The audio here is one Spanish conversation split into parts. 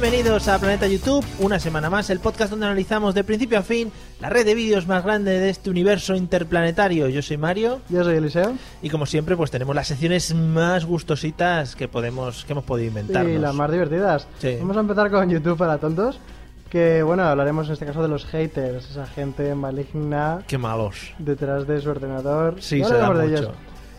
Bienvenidos a Planeta YouTube, una semana más, el podcast donde analizamos de principio a fin la red de vídeos más grande de este universo interplanetario. Yo soy Mario Yo soy Eliseo. y como siempre pues tenemos las secciones más gustositas que podemos que hemos podido inventarnos. Y las más divertidas. Sí. Vamos a empezar con YouTube para tontos. Que bueno, hablaremos en este caso de los haters, esa gente maligna Qué malos. detrás de su ordenador. Sí, Ya se da de ellos.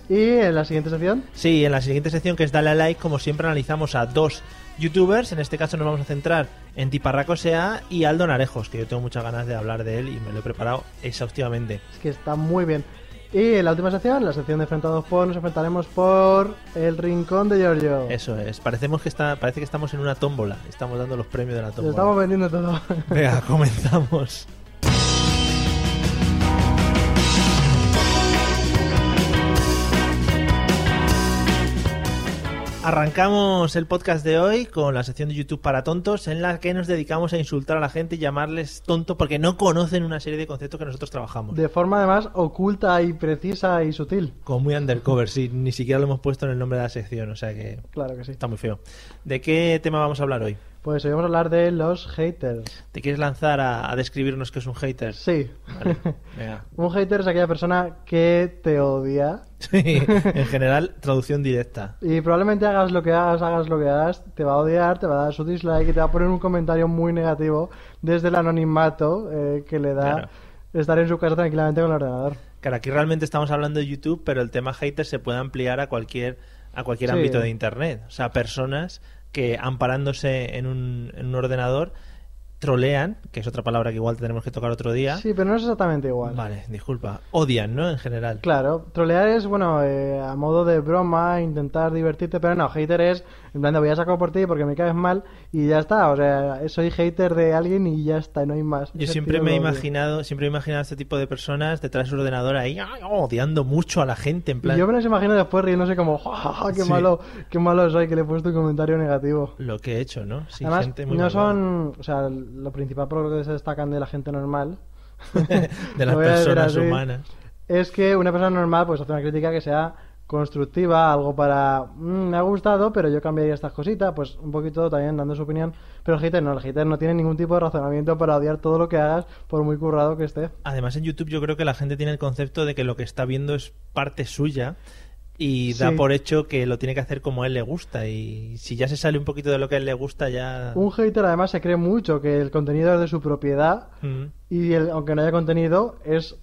Y en la siguiente sección, Sí, en la siguiente sección que es Dale a Like, como siempre analizamos a dos youtubers, en este caso nos vamos a centrar en Tiparraco Sea y Aldo Narejos, que yo tengo muchas ganas de hablar de él y me lo he preparado exhaustivamente. es que está muy bien. Y en la última sección, la sección de enfrentados por, nos enfrentaremos por el rincón de Giorgio. Eso es, parecemos que está, parece que estamos en una tómbola, estamos dando los premios de la Lo tómbola. estamos vendiendo todo. Venga, comenzamos. Arrancamos el podcast de hoy con la sección de YouTube para tontos en la que nos dedicamos a insultar a la gente y llamarles tonto porque no conocen una serie de conceptos que nosotros trabajamos. de forma además oculta y precisa y sutil. Como muy undercover, sí, ni siquiera lo hemos puesto en el nombre de la sección, o sea que Claro que sí. está muy feo. ¿De qué tema vamos a hablar hoy? Pues hoy vamos a hablar de los haters. ¿Te quieres lanzar a, a describirnos qué es un hater? Sí. Vale, venga. Un hater es aquella persona que te odia Sí, en general, traducción directa. y probablemente hagas lo que hagas, hagas lo que hagas, te va a odiar, te va a dar su dislike y te va a poner un comentario muy negativo desde el anonimato eh, que le da Claro. estar en su casa tranquilamente con el ordenador. Claro, aquí realmente estamos hablando de YouTube, pero el tema hater se puede ampliar a cualquier, a cualquier Sí. ámbito de Internet. O sea, personas que amparándose en un, en un ordenador trolean, que es otra palabra que igual tenemos que tocar otro día. Sí, pero no es exactamente igual. Vale, disculpa. Odian, ¿no? En general. Claro, trolear es, bueno, eh, a modo de broma, intentar divertirte, pero no, hater es, en plan, voy a sacar por ti porque me caes mal y ya está, o sea, soy hater de alguien y ya está, no hay más. Yo Ese siempre me he imaginado, siempre he imaginado a este tipo de personas detrás de su ordenador ahí odiando mucho a la gente, en plan Y yo me los imagino después riéndose como, "Ja, ja, ja, qué Sí. malo, qué malo soy que le he puesto un comentario negativo. lo que he hecho, ¿no? Sí, Además, gente muy no son, o sea, lo principal por lo que se destacan de la gente normal de las personas humanas. es que una persona normal pues hace una crítica que sea constructiva, algo para "Mm, me ha gustado, pero yo cambiaría estas cositas, pues un poquito también dando su opinión, pero el hater no, el hater no tiene ningún tipo de razonamiento para odiar todo lo que hagas por muy currado que esté. Además, en YouTube yo creo que la gente tiene el concepto de que lo que está viendo es parte suya y da Sí. por hecho que lo tiene que hacer como a él le gusta. Y si ya se sale un poquito de lo que a él le gusta, ya. Un hater además se cree mucho que el contenido es de su propiedad Mm. y el- aunque no haya contenido es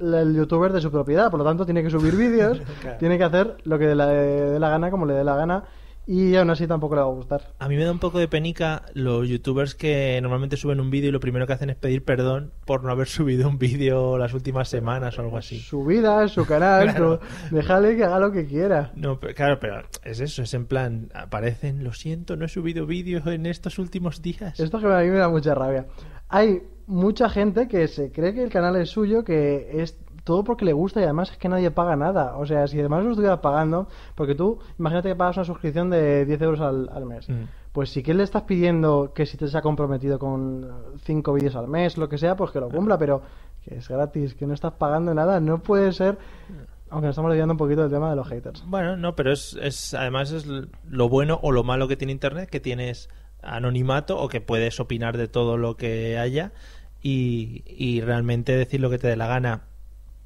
el youtuber de su propiedad, por lo tanto tiene que subir vídeos, Claro. tiene que hacer lo que le dé la gana, como le dé la gana y aún así tampoco le va a gustar. A mí me da un poco de penica los youtubers que normalmente suben un vídeo y lo primero que hacen es pedir perdón por no haber subido un vídeo las últimas semanas o algo así. Su vida, su canal, Claro. su- déjale que haga lo que quiera. No, pero, claro, pero es eso, es en plan, aparecen, lo siento, no he subido vídeos en estos últimos días. Esto que a mí me da mucha rabia. Hay mucha gente que se cree que el canal es suyo, que es todo porque le gusta y además es que nadie paga nada. O sea, si además lo estuvieras pagando, porque tú, imagínate que pagas una suscripción de 10 euros al, al mes. Mm. Pues si que le estás pidiendo que si te se ha comprometido con 5 vídeos al mes, lo que sea, pues que lo cumpla, pero que es gratis, que no estás pagando nada, no puede ser. Aunque nos estamos olvidando un poquito del tema de los haters. Bueno, no, pero es, es además es lo bueno o lo malo que tiene Internet, que tienes anonimato o que puedes opinar de todo lo que haya y, y realmente decir lo que te dé la gana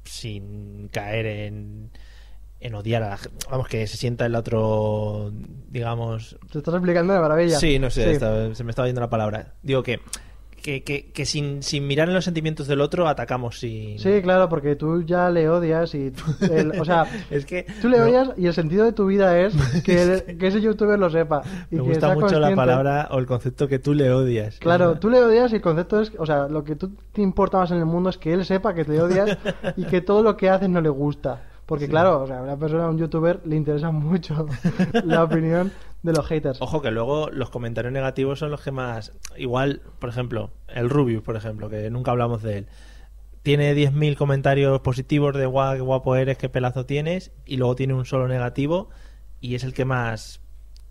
sin caer en, en odiar a la gente. Vamos, que se sienta el otro, digamos... Te estás explicando de maravilla. Sí, no sé, Sí. se me estaba yendo la palabra. Digo que, que, que, que sin, sin mirar en los sentimientos del otro atacamos sin... Sí, claro, porque tú ya le odias y... el- o sea, Es que tú le no, odias y el sentido de tu vida es que, el- que ese youtuber lo sepa. Y me que gusta mucho la palabra o el concepto que tú le odias. Claro, tú le odias y el concepto es, o sea, lo que tú te importa más en el mundo es que él sepa que te odias y que todo lo que haces no le gusta. Porque claro, o sea, a una persona, a un youtuber, le interesa mucho la opinión de los haters. Ojo que luego los comentarios negativos son los que más... Igual, por ejemplo, el Rubius, por ejemplo, que nunca hablamos de él. Tiene 10.000 comentarios positivos de guau, qué guapo eres, qué pelazo tienes, y luego tiene un solo negativo, y es el que más...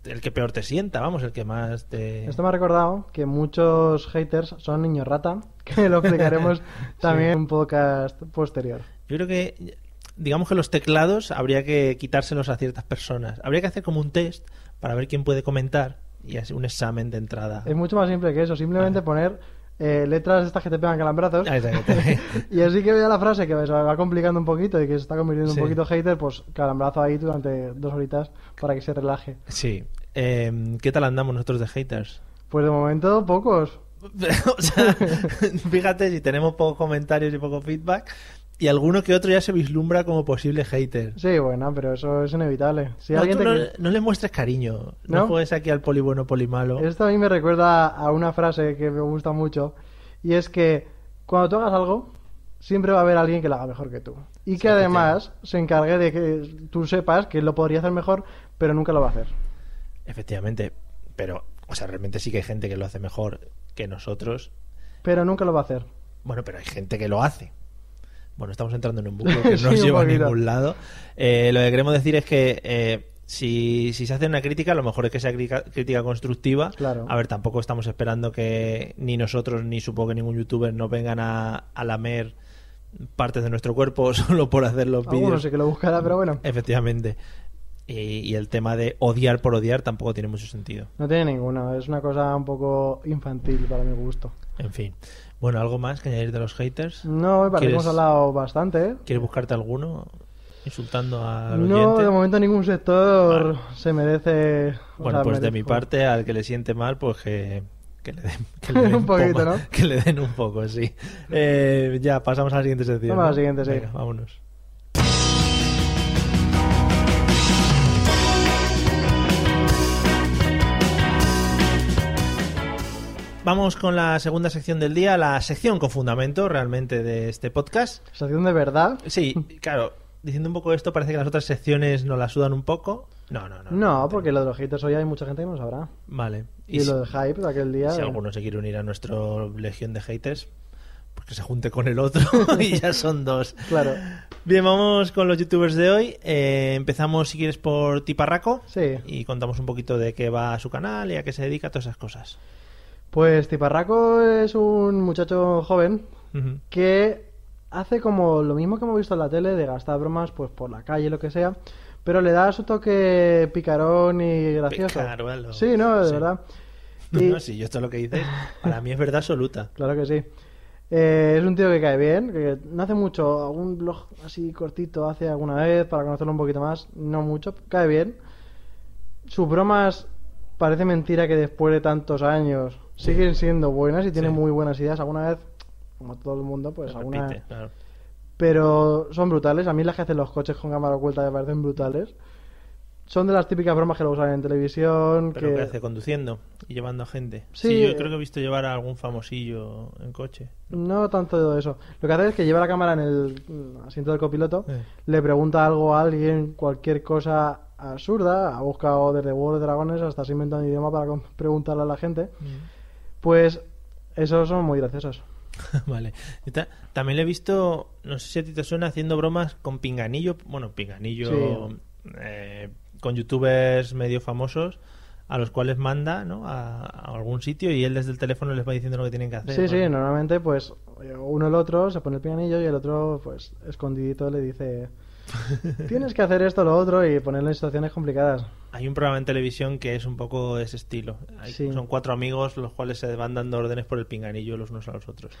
El que peor te sienta, vamos, el que más te... Esto me ha recordado que muchos haters son niños rata, que lo explicaremos también en un podcast posterior. Yo creo que, digamos que los teclados habría que quitárselos a ciertas personas. Habría que hacer como un test para ver quién puede comentar y así un examen de entrada. Es mucho más simple que eso, simplemente poner eh, letras estas que te pegan calambrazos. Ah, y así que vea la frase que se va complicando un poquito y que se está convirtiendo Sí. un poquito hater, pues calambrazo ahí durante dos horitas para que se relaje. sí. Eh, ¿Qué tal andamos nosotros de haters? Pues de momento pocos. o sea, fíjate si tenemos pocos comentarios y poco feedback y alguno que otro ya se vislumbra como posible hater. Sí, bueno, pero eso es inevitable. Si no, alguien tú te no, no le muestres cariño. No, ¿No? juegues aquí al poli bueno, poli malo. Esto a mí me recuerda a una frase que me gusta mucho y es que cuando tú hagas algo siempre va a haber alguien que lo haga mejor que tú y que Sí, además se encargue de que tú sepas que él lo podría hacer mejor pero nunca lo va a hacer. Efectivamente. Pero, o sea, realmente sí que hay gente que lo hace mejor que nosotros. Pero nunca lo va a hacer. Bueno, pero hay gente que lo hace. Bueno, estamos entrando en un bucle que no nos lleva a ningún lado. Eh, lo que queremos decir es que eh, si, si se hace una crítica, lo mejor es que sea crítica, crítica constructiva. Claro. A ver, tampoco estamos esperando que ni nosotros ni supongo que ningún youtuber nos vengan a, a lamer partes de nuestro cuerpo solo por hacer los vídeos. sí que lo buscará, pero bueno, Efectivamente. Y, y el tema de odiar por odiar tampoco tiene mucho sentido. no tiene ninguno. Es una cosa un poco infantil para mi gusto. En fin. Bueno, ¿algo más que añadir de los haters? No, parece que ¿Quieres- hemos hablado bastante. ¿eh? ¿Quieres buscarte alguno insultando al No, oyente? de momento ningún sector Vale. se merece. Bueno, sea, pues de mi parte, al que le siente mal, pues que, que le den, que le den Un poquito, ¿no? Que le den un poco, sí. Eh, ya, pasamos a la siguiente sección. Vamos a la siguiente, sí. Venga, vámonos. Vamos con la segunda sección del día, la sección con fundamento realmente de este podcast. Sección de verdad. Sí, claro, diciendo un poco esto, parece que las otras secciones nos la sudan un poco. No, no, no. No, porque lo de los haters hoy hay mucha gente que no sabrá. Vale. Y, si, lo del hype de aquel día. si eh, alguno se quiere unir a nuestro legión de haters, pues que se junte con el otro y ya son dos. Claro. Bien, vamos con los youtubers de hoy. Eh, empezamos, si quieres, por Tiparraco. Sí. Y contamos un poquito de qué va su canal y a qué se dedica, todas esas cosas. Pues Tiparraco es un muchacho joven que hace como lo mismo que hemos visto en la tele de gastar bromas pues por la calle lo que sea, pero le da su toque picarón y gracioso. Picaruelo. Sí, no, de Sí. verdad. No, Y- no, sí, yo esto lo que dices, para mí es verdad absoluta. Claro que sí. Eh, es un tío que cae bien, que no hace mucho, algún blog así cortito hace alguna vez para conocerlo un poquito más, no mucho, cae bien. Sus bromas parece mentira que después de tantos años siguen siendo buenas y tiene Sí. muy buenas ideas. Alguna vez, como todo el mundo, pues alguna claro. pero son brutales. A mí las que hacen los coches con cámara oculta me parecen brutales. Son de las típicas bromas que lo usan en televisión. Pero que... ¿qué hace? Conduciendo y llevando a gente. Sí, Sí, yo creo que he visto llevar a algún famosillo en coche. No tanto de eso. Lo que hace es que lleva la cámara en el mm, asiento del copiloto, Eh. le pregunta algo a alguien, cualquier cosa absurda, ha buscado desde World de Dragones hasta se inventa un idioma para preguntarle a la gente. Pues esos son muy graciosos. vale. También le he visto, no sé si a ti te suena, haciendo bromas con Pinganillo. Bueno, Pinganillo. Sí. eh, con youtubers medio famosos a los cuales manda ¿no? a, a algún sitio y él desde el teléfono les va diciendo lo que tienen que hacer. Sí, sí, ¿no? normalmente pues uno el otro se pone el pianillo y el otro pues escondidito le dice tienes que hacer esto, lo otro y ponerlo en situaciones complicadas. Hay un programa en televisión que es un poco ese estilo. Hay- Sí. Son cuatro amigos los cuales se van dando órdenes por el pinganillo los unos a los otros.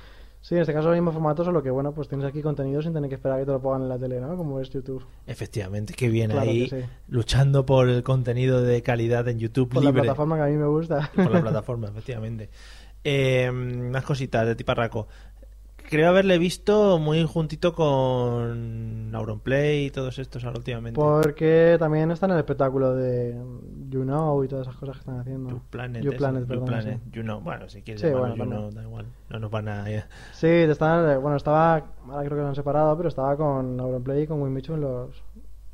Sí, en este caso el mismo formato, solo que bueno, pues tienes aquí contenido sin tener que esperar a que te lo pongan en la tele, ¿no? Como es YouTube. Efectivamente, qué bien Claro ahí que sí. luchando por el contenido de calidad en YouTube Por la plataforma que a mí me gusta. por la plataforma, efectivamente. Eh, más cositas de Tiparraco. Creo haberle visto muy juntito con Auronplay y todos estos ahora últimamente. Porque también está en el espectáculo de You Know y todas esas cosas que están haciendo. You Planet, You Planet, You perdón, Planet, sí. You Know. Bueno, si quieres Sí, bueno, You. Know, da igual. No nos van a... eh, Sí, están, bueno, estaba, ahora creo que lo han separado, pero estaba con Auronplay y con Winmichu en los,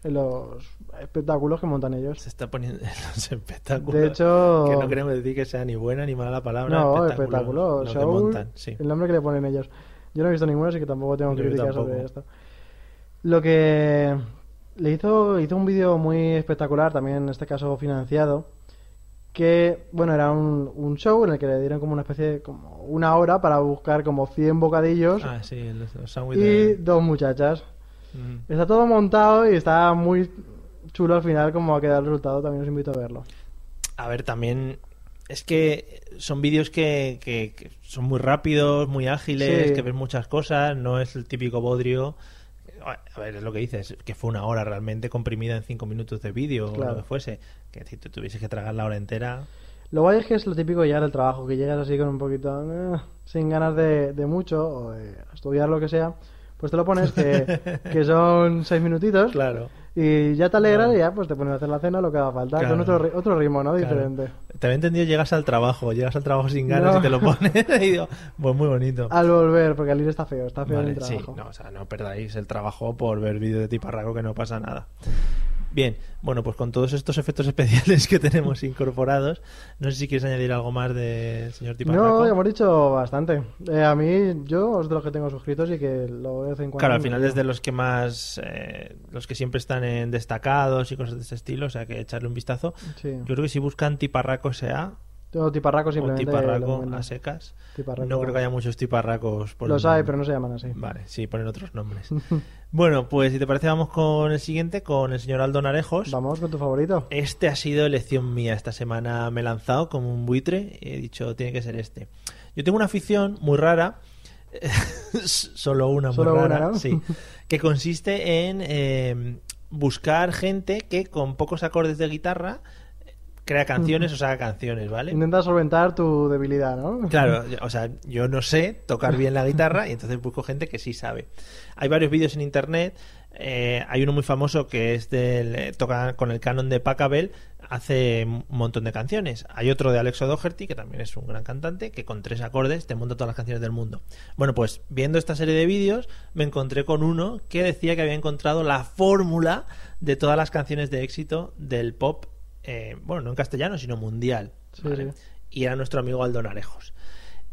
en los espectáculos que montan ellos. Se está poniendo en los espectáculos. De hecho- Que no queremos decir que sea ni buena ni mala la palabra. No, espectáculos, espectáculo, lo que montan, sí. el nombre que le ponen ellos. Yo no he visto ninguno, así que tampoco tengo críticas sobre esto. Lo que le hizo, hizo un vídeo muy espectacular, también en este caso financiado, que, bueno, era un, un show en el que le dieron como una especie de, como una hora para buscar como 100 bocadillos Ah, sí, los sándwiches y de- dos muchachas. Mm. Está todo montado y está muy chulo al final como ha quedado el resultado, también os invito a verlo. A ver, también es que son vídeos que, que- que son muy rápidos, muy ágiles, Sí. que ves muchas cosas, no es el típico bodrio. A ver, es lo que dices, que fue una hora realmente comprimida en cinco minutos de vídeo o lo que fuese. Que si tú tuvieses que tragar la hora entera. Lo guay es que es lo típico de llegar al trabajo, que llegas así con un poquito eh, sin ganas de, de mucho o de estudiar lo que sea, pues te lo pones que, que son seis minutitos Claro. Y ya te alegras Claro. y ya pues te pones a hacer la cena lo que haga falta, Claro. con otro, otro ritmo, ¿no? Claro. Diferente. Te había entendido, llegas al trabajo, llegas al trabajo sin ganas No. y te lo pones. y digo, pues muy bonito. Al volver, porque al ir está feo, está feo Vale, el sí, trabajo. no, o sea, no perdáis el trabajo por ver vídeos de tiparraco que no pasa nada. Bien, bueno, pues con todos estos efectos especiales que tenemos incorporados, no sé si quieres añadir algo más del señor tiparraco. No, ya hemos dicho bastante. Eh, a mí, yo es de los que tengo suscritos y que lo veo de vez en cuando. Claro, al final es de los que más, eh, los que siempre están en destacados y cosas de ese estilo, o sea que echarle un vistazo. Sí. Yo creo que si buscan tiparraco SA Tiparraco o simplemente. tiparraco encuentro. a secas, Tiparraco. no creo que haya muchos tiparracos por Los hay, pero no se llaman así. Vale, sí, ponen otros nombres. bueno, pues si te parece vamos con el siguiente, con el señor Aldo Narejos. Vamos con tu favorito. Este ha sido elección mía. Esta semana me he lanzado como un buitre y he dicho, tiene que ser este. Yo tengo una afición muy rara, solo una muy Solo una, rara, ¿no? sí, que consiste en eh, buscar gente que con pocos acordes de guitarra crea canciones o saca canciones, ¿vale? Intenta solventar tu debilidad, ¿no? Claro, o sea, yo no sé tocar bien la guitarra y entonces busco gente que sí sabe. Hay varios vídeos en internet. eh, hay uno muy famoso que es del eh, toca con el canon de Pachelbel, hace un montón de canciones. Hay otro de Alex O'Doherty que también es un gran cantante que con tres acordes te monta todas las canciones del mundo. Bueno, pues viendo esta serie de vídeos me encontré con uno que decía que había encontrado la fórmula de todas las canciones de éxito del pop, eh, bueno, no en castellano sino mundial. Sí, ¿vale? sí. y era nuestro amigo Aldo Narejos.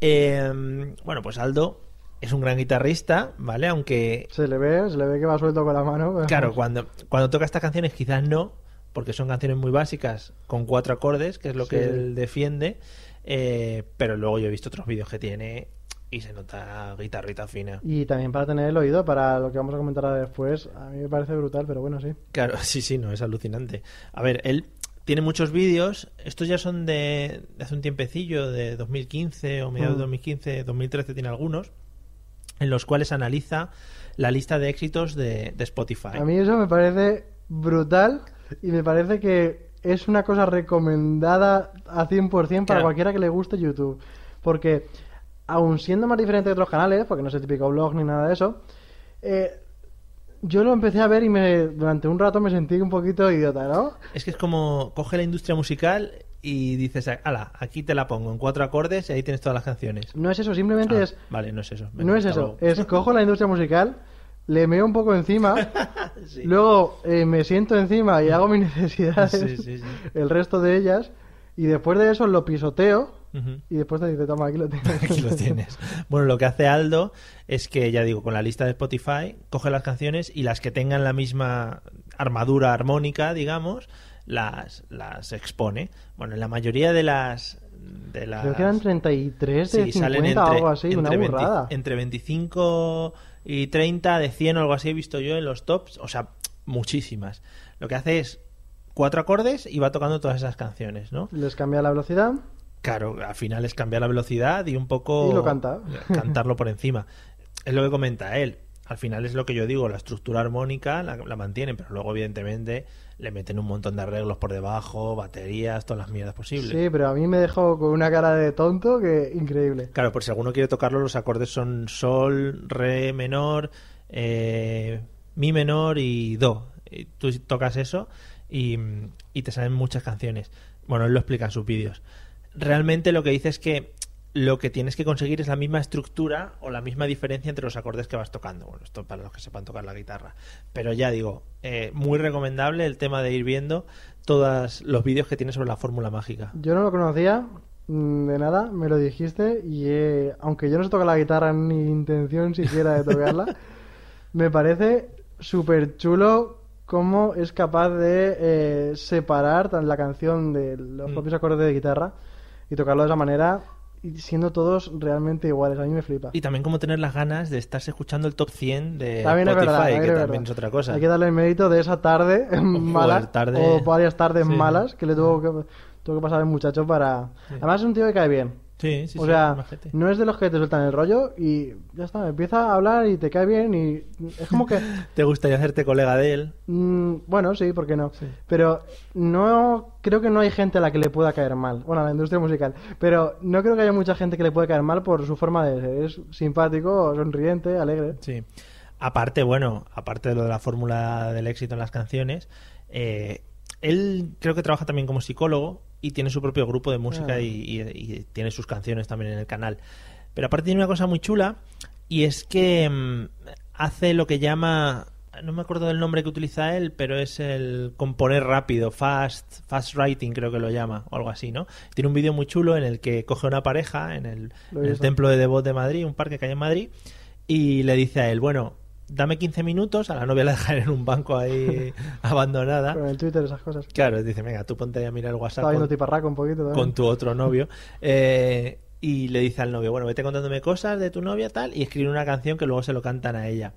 Eh, bueno, pues Aldo es un gran guitarrista, ¿vale? Aunque, Se le ve, se le ve que va suelto con la mano. pero- claro, cuando, cuando toca estas canciones quizás no, porque son canciones muy básicas, con cuatro acordes, que es lo Sí, que él defiende, eh, pero luego yo he visto otros vídeos que tiene y se nota guitarrita fina. Y también para tener el oído, para lo que vamos a comentar ahora después, a mí me parece brutal, pero bueno, sí. Claro, sí, sí, no, es alucinante. A ver, él tiene muchos vídeos, estos ya son de, de hace un tiempecillo, de 2015 o mediados de Mm. 2015, 2013 tiene algunos, en los cuales analiza la lista de éxitos de, de Spotify. A mí eso me parece brutal y me parece que es una cosa recomendada a 100% para Claro. cualquiera que le guste YouTube. Porque, aun siendo más diferente de otros canales, porque no es el típico blog ni nada de eso, eh, yo lo empecé a ver y me, durante un rato me sentí un poquito idiota, ¿no? Es que es como coge la industria musical y dices, ala, aquí te la pongo en cuatro acordes y ahí tienes todas las canciones. No es eso, simplemente Ah, es... Vale, no es eso. No es eso, es cojo la industria musical, le meo un poco encima, Sí. luego eh, me siento encima y hago mis necesidades, Sí, sí, sí. el resto de ellas, y después de eso lo pisoteo Y después te dice, toma, aquí lo tienes. Aquí lo tienes. Bueno, lo que hace Aldo es que, ya digo, con la lista de Spotify, coge las canciones y las que tengan la misma armadura armónica, digamos, las, las expone. Bueno, en la mayoría de las... De las Creo que eran 33 de Sí, 50 salen entre, o algo así, una entre 20 burrada. entre 25 y 30, de 100 o algo así he visto yo en los tops, o sea, muchísimas. Lo que hace es cuatro acordes y va tocando todas esas canciones, ¿no? Les cambia la velocidad, Claro, al final es cambiar la velocidad y un poco... Y lo canta. Cantarlo por encima. Es lo que comenta él. al final es lo que yo digo, la estructura armónica la, la mantienen, pero luego evidentemente le meten un montón de arreglos por debajo, baterías, todas las mierdas posibles. Sí, pero a mí me dejó con una cara de tonto que increíble. Claro, por si alguno quiere tocarlo, los acordes son sol, re menor, eh, mi menor y do. Y tú tocas eso y, y te salen muchas canciones. Bueno, él lo explica en sus vídeos. Realmente lo que dice es que lo que tienes que conseguir es la misma estructura o la misma diferencia entre los acordes que vas tocando. Bueno, esto para los que sepan tocar la guitarra. Pero ya digo, eh, muy recomendable el tema de ir viendo todos los vídeos que tiene sobre la fórmula mágica. Yo no lo conocía mm, de nada, me lo dijiste y eh, aunque yo no sé tocar la guitarra ni intención siquiera de tocarla, me parece súper chulo cómo es capaz de eh, separar la canción de los Mm. propios acordes de guitarra y tocarlo de esa manera y siendo todos realmente iguales. A mí me flipa. Y también como tener las ganas de estarse escuchando el top 100 de También es Spotify, verdad, también que es también es otra cosa. Hay que darle el mérito de esa tarde mala tarde- o varias tardes Sí. malas que le tuvo que, tuvo que pasar el muchacho para... Sí. Además es un tío que cae bien. Sí, sí, o sí, sea, no es de los que te sueltan el rollo y ya está, empieza a hablar y te cae bien y es como que... ¿Te gustaría hacerte colega de él? mm, bueno, sí, ¿por qué no? Sí. Pero no creo que no hay gente a la que le pueda caer mal. Bueno, a la industria musical. Pero no creo que haya mucha gente que le pueda caer mal por su forma de ser. Es simpático, sonriente, alegre. Sí. Aparte, bueno, aparte de lo de la fórmula del éxito en las canciones, eh, él creo que trabaja también como psicólogo y tiene su propio grupo de música Ah. y, y- y tiene sus canciones también en el canal. Pero aparte tiene una cosa muy chula y es que mm, hace lo que llama, no me acuerdo del nombre que utiliza él, pero es el componer rápido, fast, fast writing creo que lo llama, o algo así, ¿no? Tiene un vídeo muy chulo en el que coge una pareja en el, en el templo de Devot de Madrid, un parque que hay en Madrid, y le dice a él, bueno, dame 15 minutos, a la novia la dejan en un banco ahí abandonada. Pero en el Twitter esas cosas. Claro, dice, venga, tú ponte a mirar el WhatsApp con, tiparraco un poquito también. con tu otro novio. eh, y le dice al novio, bueno, vete contándome cosas de tu novia tal, y escribe una canción que luego se lo cantan a ella.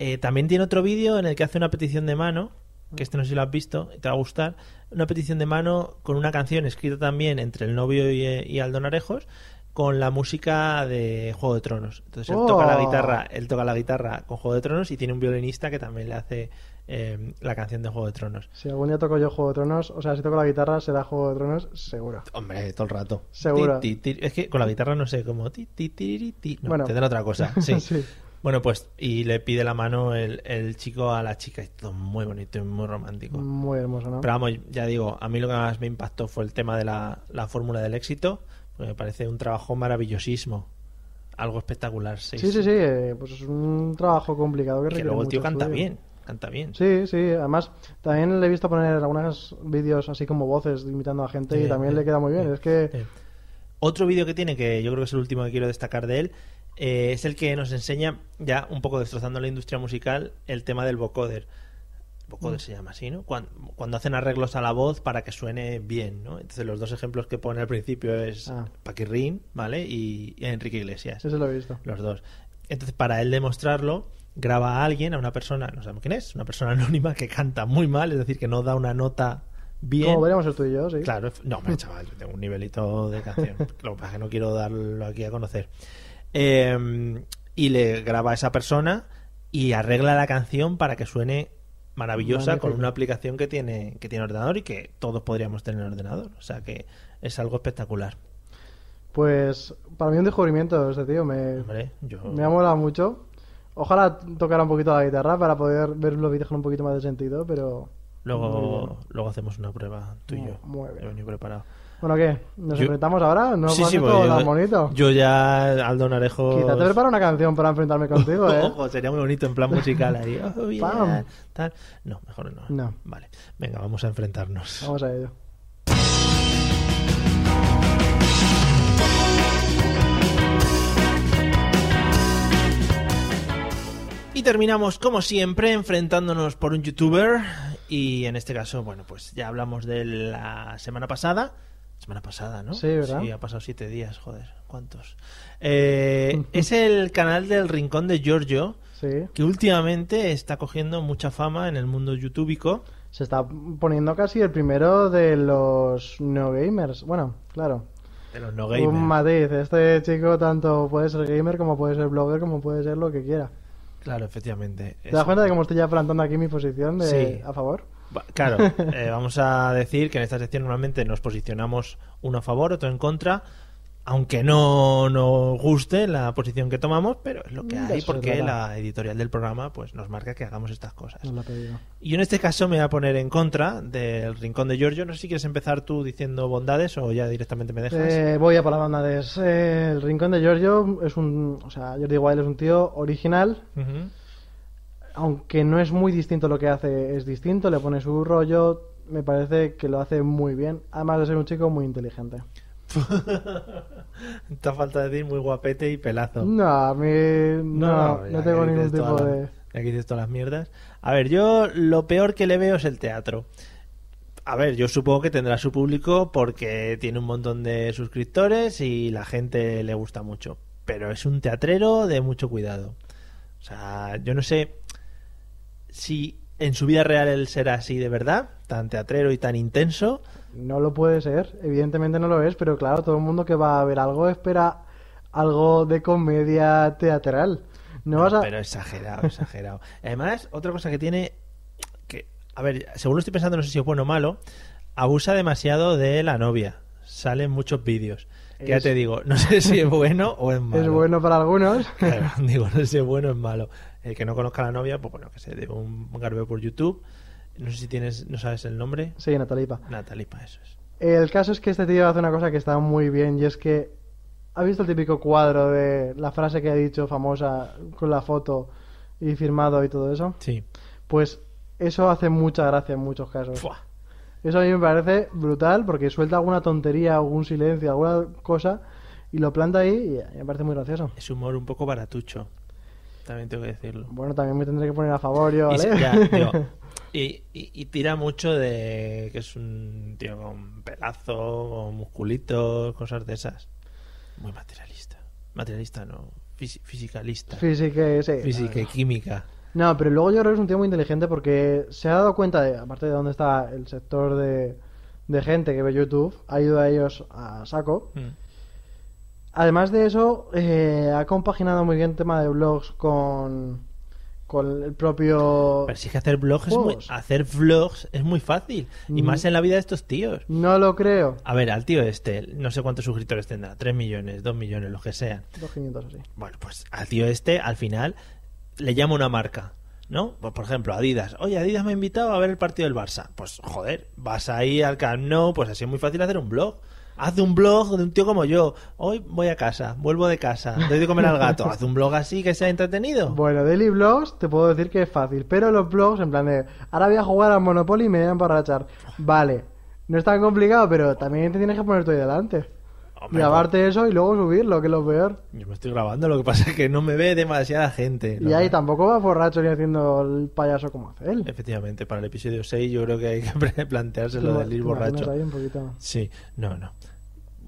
Eh, también tiene otro vídeo en el que hace una petición de mano, que este no sé si lo has visto, y te va a gustar, una petición de mano con una canción escrita también entre el novio y, y Aldón Arejos, con la música de Juego de Tronos. Entonces él Oh. toca la guitarra, él toca la guitarra con Juego de Tronos y tiene un violinista que también le hace eh, la canción de Juego de Tronos. Si algún día toco yo Juego de Tronos, o sea, si toco la guitarra será Juego de Tronos, seguro. Hombre, todo el rato. Seguro. Ti, ti, ti. Es que con la guitarra no sé, como ti. No, Bueno. otra cosa. Sí. Sí. Bueno, pues, y le pide la mano el, el chico a la chica. y todo muy bonito y muy romántico. Muy hermoso, ¿no? Pero vamos, ya digo, a mí lo que más me impactó fue el tema de la, la fórmula del éxito. Porque me parece un trabajo maravillosísimo. Algo espectacular, sí. Sí, sí, sí, eh, pues es un trabajo complicado que Que luego el tío canta estudio. bien. Canta bien. Sí, sí, además también le he visto poner algunos vídeos así como voces imitando a gente Sí, y también sí, le queda muy bien. sí, Es que. Otro vídeo que tiene, que yo creo que es el último que quiero destacar de él, eh, es el que nos enseña, ya un poco destrozando la industria musical, el tema del vocoder. Vocoder Mm. se llama así, ¿no? Cuando, cuando hacen arreglos a la voz para que suene bien, ¿no? Entonces los dos ejemplos que pone al principio es Ah. Paquirrín, ¿vale? Y, y Enrique Iglesias, ese lo he visto. los dos. Entonces para él demostrarlo, graba a alguien, a una persona, no sabemos quién es, una persona anónima que canta muy mal, es decir, que no da una nota bien. Como veremos tú y yo, sí. Claro, no, hombre, chaval, yo tengo un nivelito de canción. Lo que pasa es que no quiero darlo aquí a conocer. Eh, y le graba a esa persona y arregla la canción para que suene maravillosa con Magnífico. una aplicación que tiene, que tiene ordenador y que todos podríamos tener en ordenador. O sea que es algo espectacular. Pues para mí un descubrimiento este tío, me, Hombre, yo... me ha molado mucho. Ojalá tocara un poquito la guitarra para poder ver los vídeos con un poquito más de sentido, pero... Luego, luego hacemos una prueba tú y yo. muy bien. He venido preparado. Bueno, ¿qué? ¿Nos Yo- enfrentamos ahora? ¿No sí, sí, todo tan yo, bonito? yo ya Aldo Narejo... Quítate prepara una canción para enfrentarme contigo, ¿eh? Ojo, sería muy bonito en plan musical ahí. Oh, yeah, Pam. tal. No, mejor no. No. Vale, venga, vamos a enfrentarnos. Vamos a ello. Y terminamos, como siempre, enfrentándonos por un youtuber. Y en este caso, bueno, pues ya hablamos de la semana pasada. Semana pasada, ¿no? Sí, ¿verdad? Sí, ha pasado siete días, joder. ¿Cuántos? Eh, es el canal del Rincón de Giorgio, Sí. que últimamente está cogiendo mucha fama en el mundo youtubico. Se está poniendo casi el primero de los no gamers. Bueno, claro. De los no Un gamers. matiz. Este chico tanto puede ser gamer como puede ser blogger como puede ser lo que quiera. Claro, efectivamente. ¿Te das cuenta de cómo estoy ya plantando aquí mi posición de Sí. a favor? Claro, eh, vamos a decir que en esta sección normalmente nos posicionamos uno a favor, otro en contra, aunque no nos guste la posición que tomamos, pero es lo que Mm, hay eso porque la editorial del programa pues nos marca que hagamos estas cosas. Y yo en este caso me voy a poner en contra del Rincón de Giorgio. No sé si quieres empezar tú diciendo bondades o ya directamente me dejas. Eh, voy a por la banda de eh, El Rincón de Giorgio es un... O sea, Jordi Wild es un tío original. Aunque no es muy distinto lo que hace, es distinto, le pone su rollo, me parece que lo hace muy bien, además de ser un chico muy inteligente. Te falta decir muy guapete y pelazo. No, a mí no, no, tengo ningún tipo las- de... ya que dices todas las mierdas. A ver, yo lo peor que le veo es el teatro. A ver, yo supongo que tendrá su público porque tiene un montón de suscriptores y la gente le gusta mucho. Pero es un teatrero de mucho cuidado. O sea, yo no sé si en su vida real él será así de verdad, tan teatrero y tan intenso. No lo puede ser, evidentemente no lo es, pero claro, todo el mundo que va a ver algo espera algo de comedia teatral. No, vas a... Pero exagerado, exagerado. Además, otra cosa que tiene, que, a ver, según lo estoy pensando, no sé si es bueno o malo, abusa demasiado de la novia. Salen muchos vídeos. Que ya te digo, no sé si es bueno o es malo. Es bueno para algunos. Claro, digo, no sé si es bueno o es malo. El que no conozca a la novia, pues bueno, que se dé un garbeo por YouTube. No sé si tienes, no sabes el nombre. Sí, Natalipa. Natalipa, eso es. El caso es que este tío hace una cosa que está muy bien y es que ¿ha visto el típico cuadro de la frase que ha dicho famosa con la foto y firmado y todo eso? Sí. Pues eso hace mucha gracia en muchos casos. Fua. Eso a mí me parece brutal porque suelta alguna tontería, algún silencio, alguna cosa y lo planta ahí y me parece muy gracioso. Es humor un poco baratucho. También tengo que decirlo. Bueno, también me tendré que poner a favor yo, Y, ¿vale? se- ya, digo, y- y- y tira mucho de que es un tío con pelazo, con musculitos, cosas de esas. Muy materialista. Materialista no, fisi- fisicalista. Física, sí. Física y química. No, pero luego yo creo que es un tío muy inteligente porque se ha dado cuenta de, aparte de dónde está el sector de, de gente que ve YouTube, ha ido a ellos a saco. Mm. Además de eso, eh, ha compaginado muy bien el tema de blogs con, con el propio... Pero si es que hacer vlogs es muy, hacer vlogs es muy fácil. Y Mm. más en la vida de estos tíos. No lo creo. A ver, al tío este, no sé cuántos suscriptores tendrá, 3 millones, 2 millones, los que sean. 2.500 así. Bueno, pues al tío este, al final, le llama una marca, ¿no? Pues, por ejemplo, Adidas. Oye, Adidas me ha invitado a ver el partido del Barça. Pues, joder, vas ahí al Camp Nou, pues así es muy fácil hacer un blog. Haz un blog de un tío como yo. Hoy voy a casa, vuelvo de casa, doy de comer al gato. Haz un blog así que sea entretenido. Bueno, Daily Blogs te puedo decir que es fácil, pero los blogs en plan de ahora voy a jugar al Monopoly y me voy a emborrachar. Vale, no es tan complicado, pero también te tienes que poner tú ahí delante. Hombre, Grabarte eso y luego subirlo, que es lo peor. pues, yo me estoy grabando, lo que pasa es que no me ve demasiada gente. Y ahí tampoco va borracho ni haciendo el payaso como hace él. Efectivamente, para el episodio 6 yo creo que hay que plantearse lo del ir ¿Te imaginas borracho. ahí un poquito? Sí, no, no.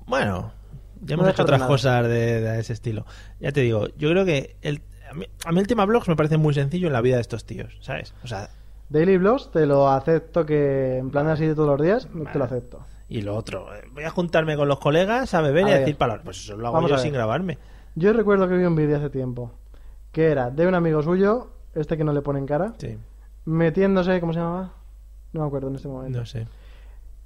Bueno, ya No hemos hecho otras nada. cosas de, de ese estilo. Ya te digo, yo creo que el, a, mí, a mí el tema blogs me parece muy sencillo en la vida de estos tíos, ¿sabes? O sea, Daily Blogs te lo acepto que en plan así de todos los días, te lo acepto. Y lo otro, eh, voy a juntarme con los colegas a beber A y a decir palabras. Pues eso lo hago Vamos yo sin grabarme. Yo recuerdo que vi un vídeo hace tiempo que era de un amigo suyo, este que no le ponen cara, Sí, metiéndose, ¿cómo se llamaba? No me acuerdo en este momento. no sé.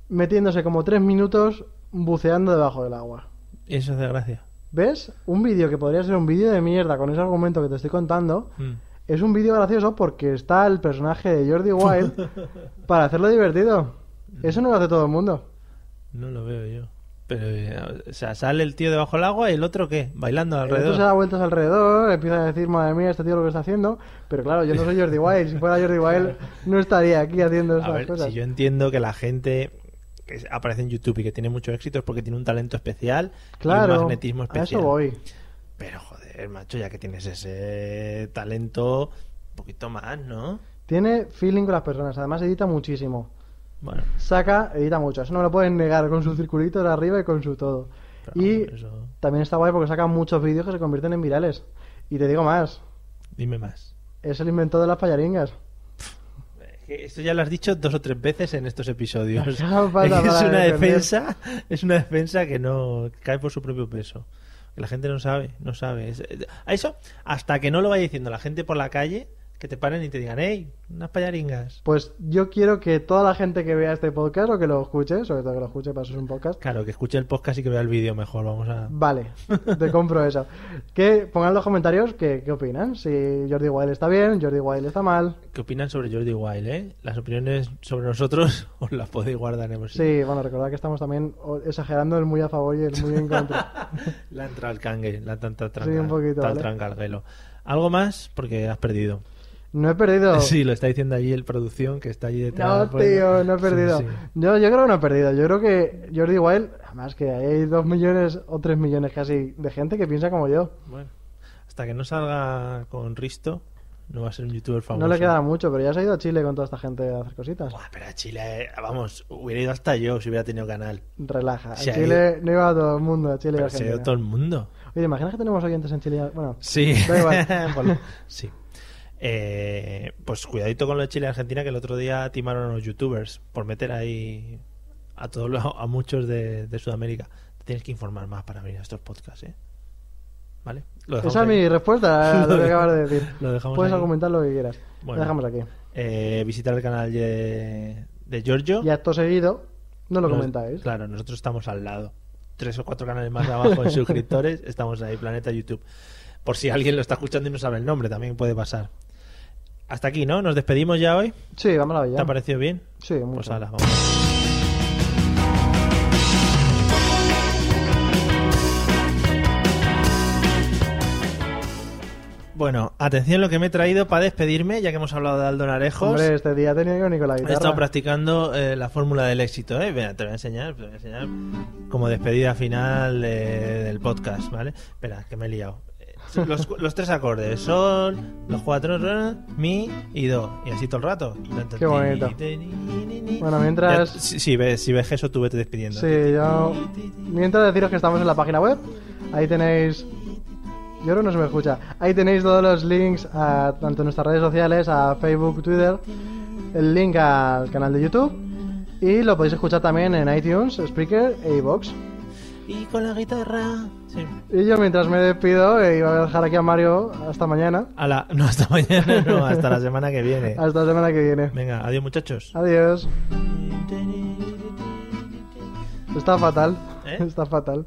Metiéndose como tres minutos buceando debajo del agua. Eso hace gracia. ¿Ves? Un vídeo que podría ser un vídeo de mierda con ese argumento que te estoy contando, Mm. es un vídeo gracioso porque está el personaje de Jordi Wild para hacerlo divertido. Eso no lo hace todo el mundo. No lo veo yo. Pero, eh, o sea, sale el tío debajo del agua y el otro qué? Bailando El otro alrededor. se da vueltas alrededor, empieza a decir, madre mía, este tío lo que está haciendo. Pero claro, yo no soy Jordi Wild. Si fuera Jordi Wild, no estaría aquí haciendo A ver, cosas. si yo entiendo que la gente que aparece en YouTube y que tiene mucho éxito es porque tiene un talento especial y un Claro, magnetismo a especial. eso voy. Pero joder, macho, ya que tienes ese talento, un poquito más, ¿no? Tiene feeling con las personas, además edita muchísimo. Bueno, Saca, edita mucho. Eso no me lo pueden negar con su circulito de arriba y con su todo. Y eso... también está guay porque saca muchos vídeos que se convierten en virales. Y te digo más, Dime más. es el inventor de las payaringas. Esto ya lo has dicho dos o tres veces en estos episodios. Es, una defensa, es una defensa que no cae por su propio peso. Que la gente no sabe, no sabe. Eh, a eso, hasta que no lo vaya diciendo la gente por la calle, que te paren y te digan, hey, unas payaringas. Pues yo quiero que toda la gente que vea este podcast o que lo escuche, sobre todo que lo escuche, para eso es un podcast, Claro, que escuche el podcast y que vea el vídeo mejor. Vamos a. Vale, te compro eso. Que pongan en los comentarios qué, qué opinan. Si Jordi Wild está bien, Jordi Wild está mal. ¿Qué opinan sobre Jordi Wild, eh? Las opiniones sobre nosotros os las podéis guardar en Sí, bueno, recordad que estamos también exagerando el muy a favor y el muy en contra. La ha entrado el cangue, la tanta tranca, Sí, un poquito, tal ¿vale? tranca al gelo. ¿Algo más? Porque has perdido. No he perdido. Sí, lo está diciendo allí el producción que está allí detrás. No, pues, tío, no he perdido. sí. Yo, yo creo que no he perdido. Yo creo que Jordi Wild, además que hay dos millones o tres millones casi de gente que piensa como yo. Bueno, hasta que no salga con Risto, no va a ser un youtuber famoso. No le queda mucho, pero ya se ha ido a Chile con toda esta gente a hacer cositas. Buah, pero a Chile, vamos, hubiera ido hasta yo si hubiera tenido canal. Relaja. A Chile no iba a todo el mundo, a Chile Pero a se ha ido todo el mundo. Oye, ¿te imaginas que tenemos oyentes en Chile? Bueno, Sí. Da igual. Bueno, sí. Eh, pues cuidadito con lo de Chile y Argentina, que el otro día timaron a los youtubers por meter ahí a todos los- a muchos de, de Sudamérica. Te tienes que informar más para venir a estos podcasts, ¿eh? ¿Vale? Esa es mi respuesta a lo que acabas de decir. Lo dejamos Puedes ahí. argumentar lo que quieras. Bueno. Lo dejamos aquí. Eh, visitar el canal de, de Giorgio. Y acto seguido, no lo Nos- comentáis. Claro, nosotros estamos al lado. Tres o cuatro canales más abajo en suscriptores, estamos ahí, Planeta YouTube. Por si alguien lo está escuchando y no sabe el nombre, también puede pasar. Hasta aquí, ¿no? Nos despedimos ya hoy. Sí, vamos a la ¿Te ya. ha parecido bien? Sí, mucho. Pues ala, vamos. Bueno, atención lo que me he traído para despedirme, ya que hemos hablado de Aldo Narejos. Hombre, este día he tenido que con la He guitarra. estado practicando eh, la fórmula del éxito, ¿eh? Mira, te voy a enseñar, te voy a enseñar como despedida final de- del podcast, ¿vale? Espera, que me he liado. Los, los tres acordes, sol, los cuatro, mi y do. Y así todo el rato. Qué bonito. Bueno, mientras- Ya, si, si ves, si ves eso, tú vete despidiendo. Sí, yo... Mientras deciros que estamos en la página web, ahí tenéis... Yo creo que no se me escucha. Ahí tenéis todos los links a tanto nuestras redes sociales, a Facebook, Twitter, el link al canal de YouTube y lo podéis escuchar también en iTunes, Spreaker e iVoox. Y con la guitarra. Sí. Y yo mientras me despido, eh, iba a dejar aquí a Mario hasta mañana, no, hasta mañana, no, hasta la semana que viene. hasta la semana que viene. Venga, adiós muchachos. Adiós. Está fatal. ¿Eh? Está fatal.